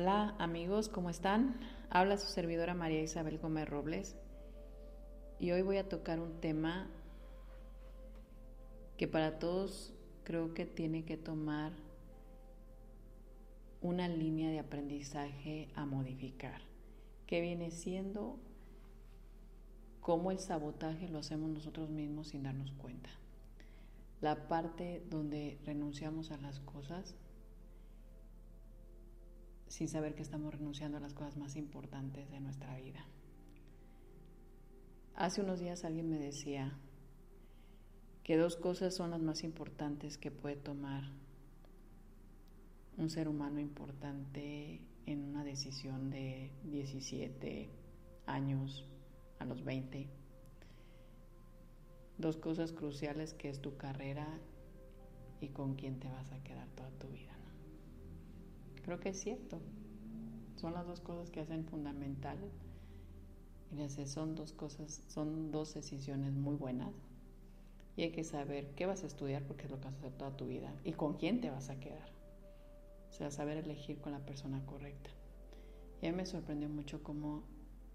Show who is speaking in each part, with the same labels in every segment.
Speaker 1: Hola amigos, ¿cómo están? Habla su servidora María Isabel Gómez Robles y hoy voy a tocar un tema que para todos creo que tiene que tomar una línea de aprendizaje a modificar, que viene siendo cómo el sabotaje lo hacemos nosotros mismos sin darnos cuenta. La parte donde renunciamos a las cosas sin saber que estamos renunciando a las cosas más importantes de nuestra vida. Hace unos días alguien me decía que dos cosas son las más importantes que puede tomar un ser humano importante en una decisión de 17 años a los 20. Dos cosas cruciales que es tu carrera y con quién te vas a quedar toda tu vida. Creo que es cierto. Son las dos cosas que hacen fundamental. son dos cosas, son dos decisiones muy buenas. Y hay que saber qué vas a estudiar porque es lo que vas a hacer toda tu vida y con quién te vas a quedar. O sea, saber elegir con la persona correcta. Y a mí me sorprendió mucho cómo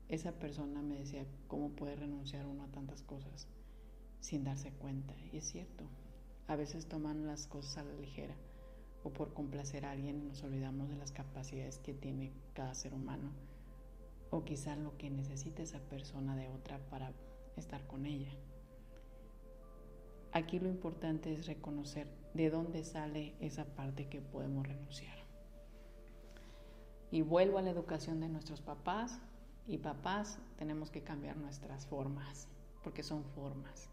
Speaker 1: esa persona me decía cómo puede renunciar uno a tantas cosas sin darse cuenta. Y es cierto, a veces toman las cosas a la ligera o por complacer a alguien nos olvidamos de las capacidades que tiene cada ser humano o quizás lo que necesita esa persona de otra para estar con ella. Aquí lo importante es reconocer de dónde sale esa parte que podemos renunciar. Y vuelvo a la educación de nuestros papás y papás tenemos que cambiar nuestras formas, porque son formas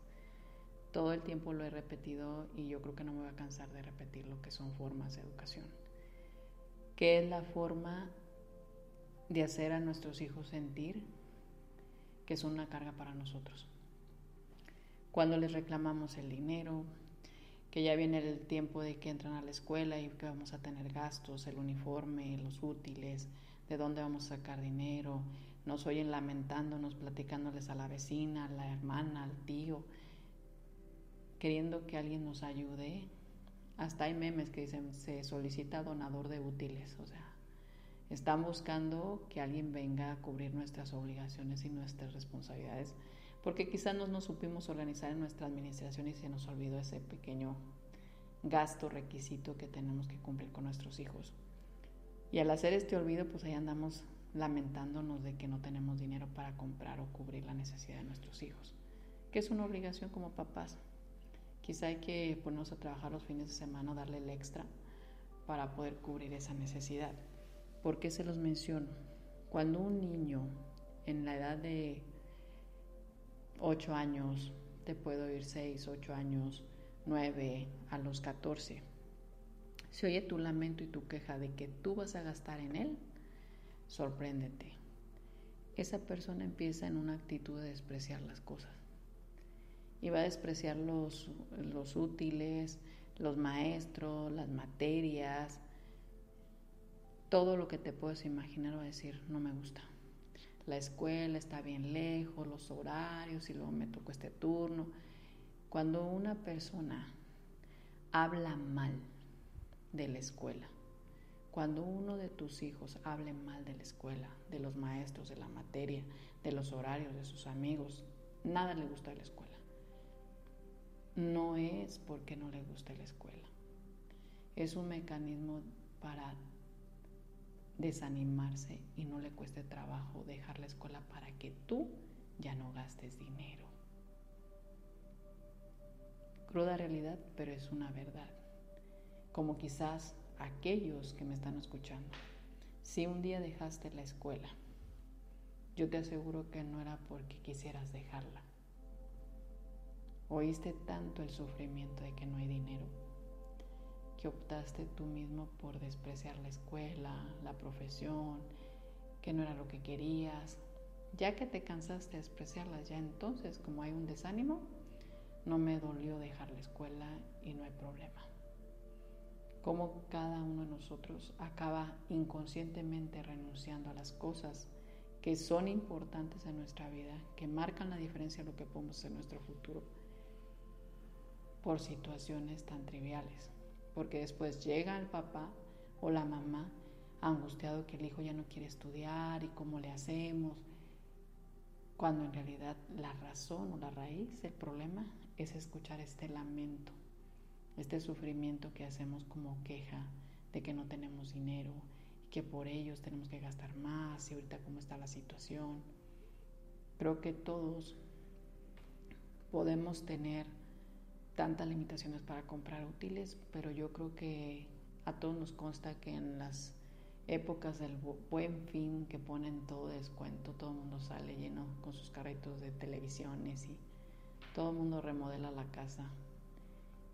Speaker 1: todo el tiempo lo he repetido y yo creo que no me voy a cansar de repetir lo que son formas de educación. ¿Qué es la forma de hacer a nuestros hijos sentir que son una carga para nosotros? Cuando les reclamamos el dinero, que ya viene el tiempo de que entran a la escuela y que vamos a tener gastos, el uniforme, los útiles, de dónde vamos a sacar dinero, nos oyen lamentándonos, platicándoles a la vecina, a la hermana, al tío, queriendo que alguien nos ayude. Hasta hay memes que dicen se solicita donador de útiles, o sea, están buscando que alguien venga a cubrir nuestras obligaciones y nuestras responsabilidades, porque quizás no nos supimos organizar en nuestra administración y se nos olvidó ese pequeño gasto requisito que tenemos que cumplir con nuestros hijos. Y al hacer este olvido, pues ahí andamos lamentándonos de que no tenemos dinero para comprar o cubrir la necesidad de nuestros hijos, que es una obligación como papás. Quizá hay que ponernos a trabajar los fines de semana, darle el extra para poder cubrir esa necesidad. ¿Por qué se los menciono? Cuando un niño en la edad de 8 años, te puedo ir 6, 8 años, 9, a los 14, se oye tu lamento y tu queja de que tú vas a gastar en él, sorpréndete. Esa persona empieza en una actitud de despreciar las cosas va a despreciar los, los útiles, los maestros, las materias, todo lo que te puedes imaginar va a decir, no me gusta. La escuela está bien lejos, los horarios y luego me tocó este turno. Cuando una persona habla mal de la escuela, cuando uno de tus hijos hable mal de la escuela, de los maestros, de la materia, de los horarios, de sus amigos, nada le gusta de la escuela no es porque no le guste la escuela. Es un mecanismo para desanimarse y no le cueste trabajo dejar la escuela para que tú ya no gastes dinero. Cruda realidad, pero es una verdad. Como quizás aquellos que me están escuchando, si un día dejaste la escuela, yo te aseguro que no era porque quisieras dejarla, Oíste tanto el sufrimiento de que no hay dinero que optaste tú mismo por despreciar la escuela, la profesión, que no era lo que querías. Ya que te cansaste de despreciarlas, ya entonces, como hay un desánimo, no me dolió dejar la escuela y no hay problema. Como cada uno de nosotros acaba inconscientemente renunciando a las cosas que son importantes en nuestra vida, que marcan la diferencia de lo que podemos en nuestro futuro, por situaciones tan triviales. Porque después llega el papá o la mamá angustiado que el hijo ya no quiere estudiar y cómo le hacemos, cuando en realidad la razón o la raíz del problema es escuchar este lamento, este sufrimiento que hacemos como queja de que no tenemos dinero y que por ellos tenemos que gastar más y ahorita cómo está la situación. Creo que todos podemos tener tantas limitaciones para comprar útiles, pero yo creo que a todos nos consta que en las épocas del buen fin que ponen todo descuento, todo el mundo sale lleno con sus carritos de televisiones y todo el mundo remodela la casa.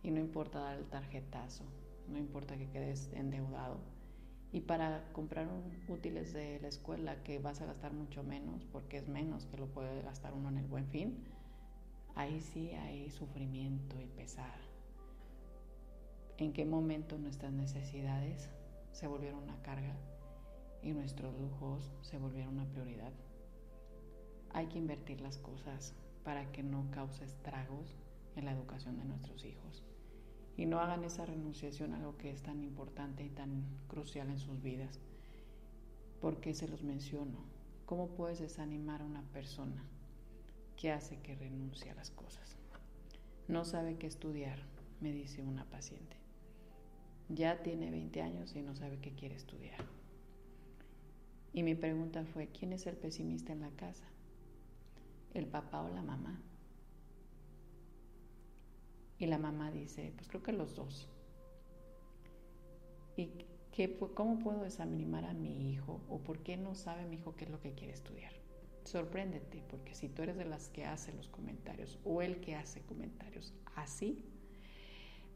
Speaker 1: Y no importa dar el tarjetazo, no importa que quedes endeudado. Y para comprar útiles de la escuela que vas a gastar mucho menos, porque es menos que lo puede gastar uno en el buen fin, ahí sí hay sufrimiento y pesar. ¿En qué momento nuestras necesidades se volvieron una carga y nuestros lujos se volvieron una prioridad. Hay que invertir las cosas para que no cause estragos en la educación de nuestros hijos y no hagan esa renunciación a algo que es tan importante y tan crucial en sus vidas. porque se los menciono? ¿Cómo puedes desanimar a una persona que hace que renuncie a las cosas? No sabe qué estudiar, me dice una paciente. Ya tiene 20 años y no sabe qué quiere estudiar. Y mi pregunta fue, ¿quién es el pesimista en la casa? ¿El papá o la mamá? Y la mamá dice, pues creo que los dos. ¿Y qué, cómo puedo desanimar a mi hijo? ¿O por qué no sabe mi hijo qué es lo que quiere estudiar? Sorpréndete, porque si tú eres de las que hace los comentarios o el que hace comentarios así,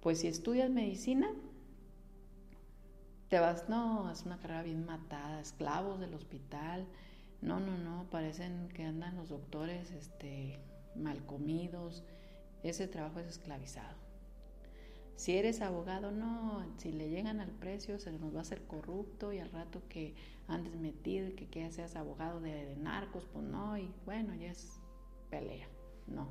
Speaker 1: pues si estudias medicina, te vas, no, es una carrera bien matada, esclavos del hospital, no, no, no, parecen que andan los doctores este, mal comidos, ese trabajo es esclavizado. Si eres abogado, no, si le llegan al precio se nos va a hacer corrupto y al rato que andes metido que, que seas abogado de, narcos, pues no, y bueno, ya es pelea, no.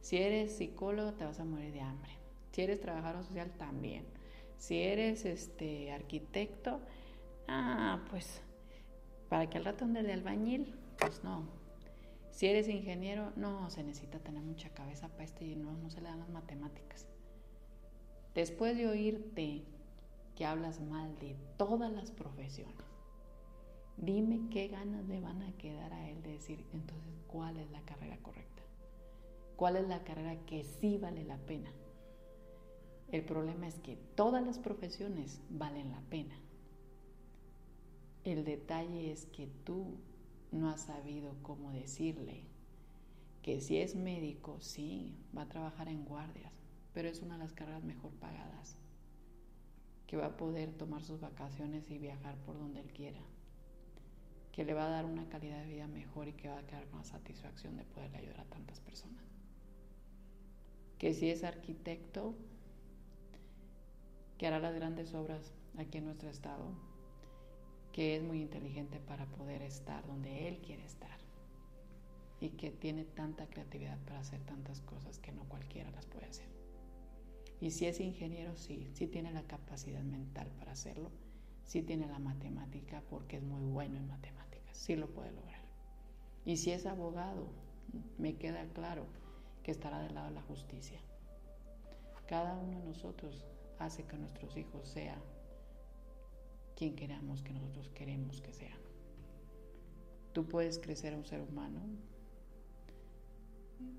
Speaker 1: Si eres psicólogo te vas a morir de hambre. Si eres trabajador social también. Si eres este arquitecto, ah, pues para que al rato andes de albañil, pues no. Si eres ingeniero, no, se necesita tener mucha cabeza para esto y no, no se le dan las matemáticas. Después de oírte que hablas mal de todas las profesiones, dime qué ganas le van a quedar a él de decir, entonces, ¿cuál es la carrera correcta? ¿Cuál es la carrera que sí vale la pena? El problema es que todas las profesiones valen la pena. El detalle es que tú no has sabido cómo decirle que si es médico, sí, va a trabajar en guardias, pero es una de las carreras mejor pagadas, que va a poder tomar sus vacaciones y viajar por donde él quiera, que le va a dar una calidad de vida mejor y que va a quedar con la satisfacción de poderle ayudar a tantas personas. Que si es arquitecto, que hará las grandes obras aquí en nuestro estado, que es muy inteligente para poder estar donde Él quiere estar y que tiene tanta creatividad para hacer tantas cosas que no cualquiera las puede hacer. Y si es ingeniero, sí, sí tiene la capacidad mental para hacerlo, sí tiene la matemática porque es muy bueno en matemáticas, sí lo puede lograr. Y si es abogado, me queda claro que estará del lado de la justicia. Cada uno de nosotros hace que nuestros hijos sean quien queramos que nosotros queremos que sean. Tú puedes crecer a un ser humano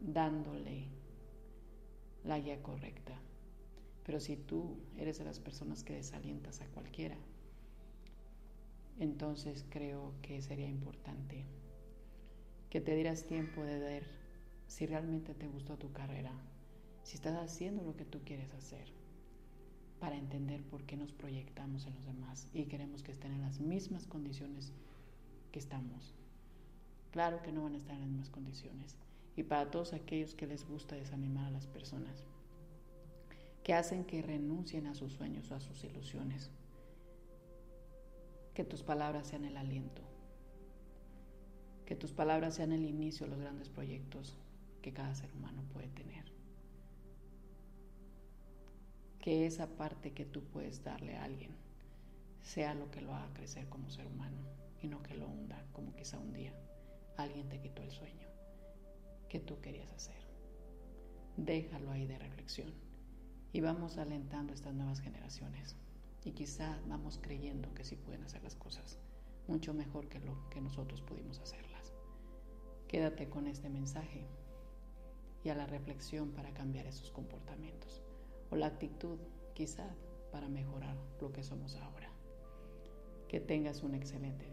Speaker 1: dándole la guía correcta, pero si tú eres de las personas que desalientas a cualquiera, entonces creo que sería importante que te dieras tiempo de ver si realmente te gustó tu carrera, si estás haciendo lo que tú quieres hacer, para entender por qué nos proyectamos en los demás y queremos que estén en las mismas condiciones que estamos. Claro que no van a estar en las mismas condiciones. Y para todos aquellos que les gusta desanimar a las personas, que hacen que renuncien a sus sueños o a sus ilusiones, que tus palabras sean el aliento, que tus palabras sean el inicio de los grandes proyectos que cada ser humano puede tener. Que esa parte que tú puedes darle a alguien sea lo que lo haga crecer como ser humano y no que lo hunda como quizá un día alguien te quitó el sueño que tú querías hacer. Déjalo ahí de reflexión y vamos alentando estas nuevas generaciones y quizá vamos creyendo que sí pueden hacer las cosas mucho mejor que lo que nosotros pudimos hacerlas. Quédate con este mensaje y a la reflexión para cambiar esos comportamientos o la actitud quizá para mejorar lo que somos ahora. Que tengas un excelente día.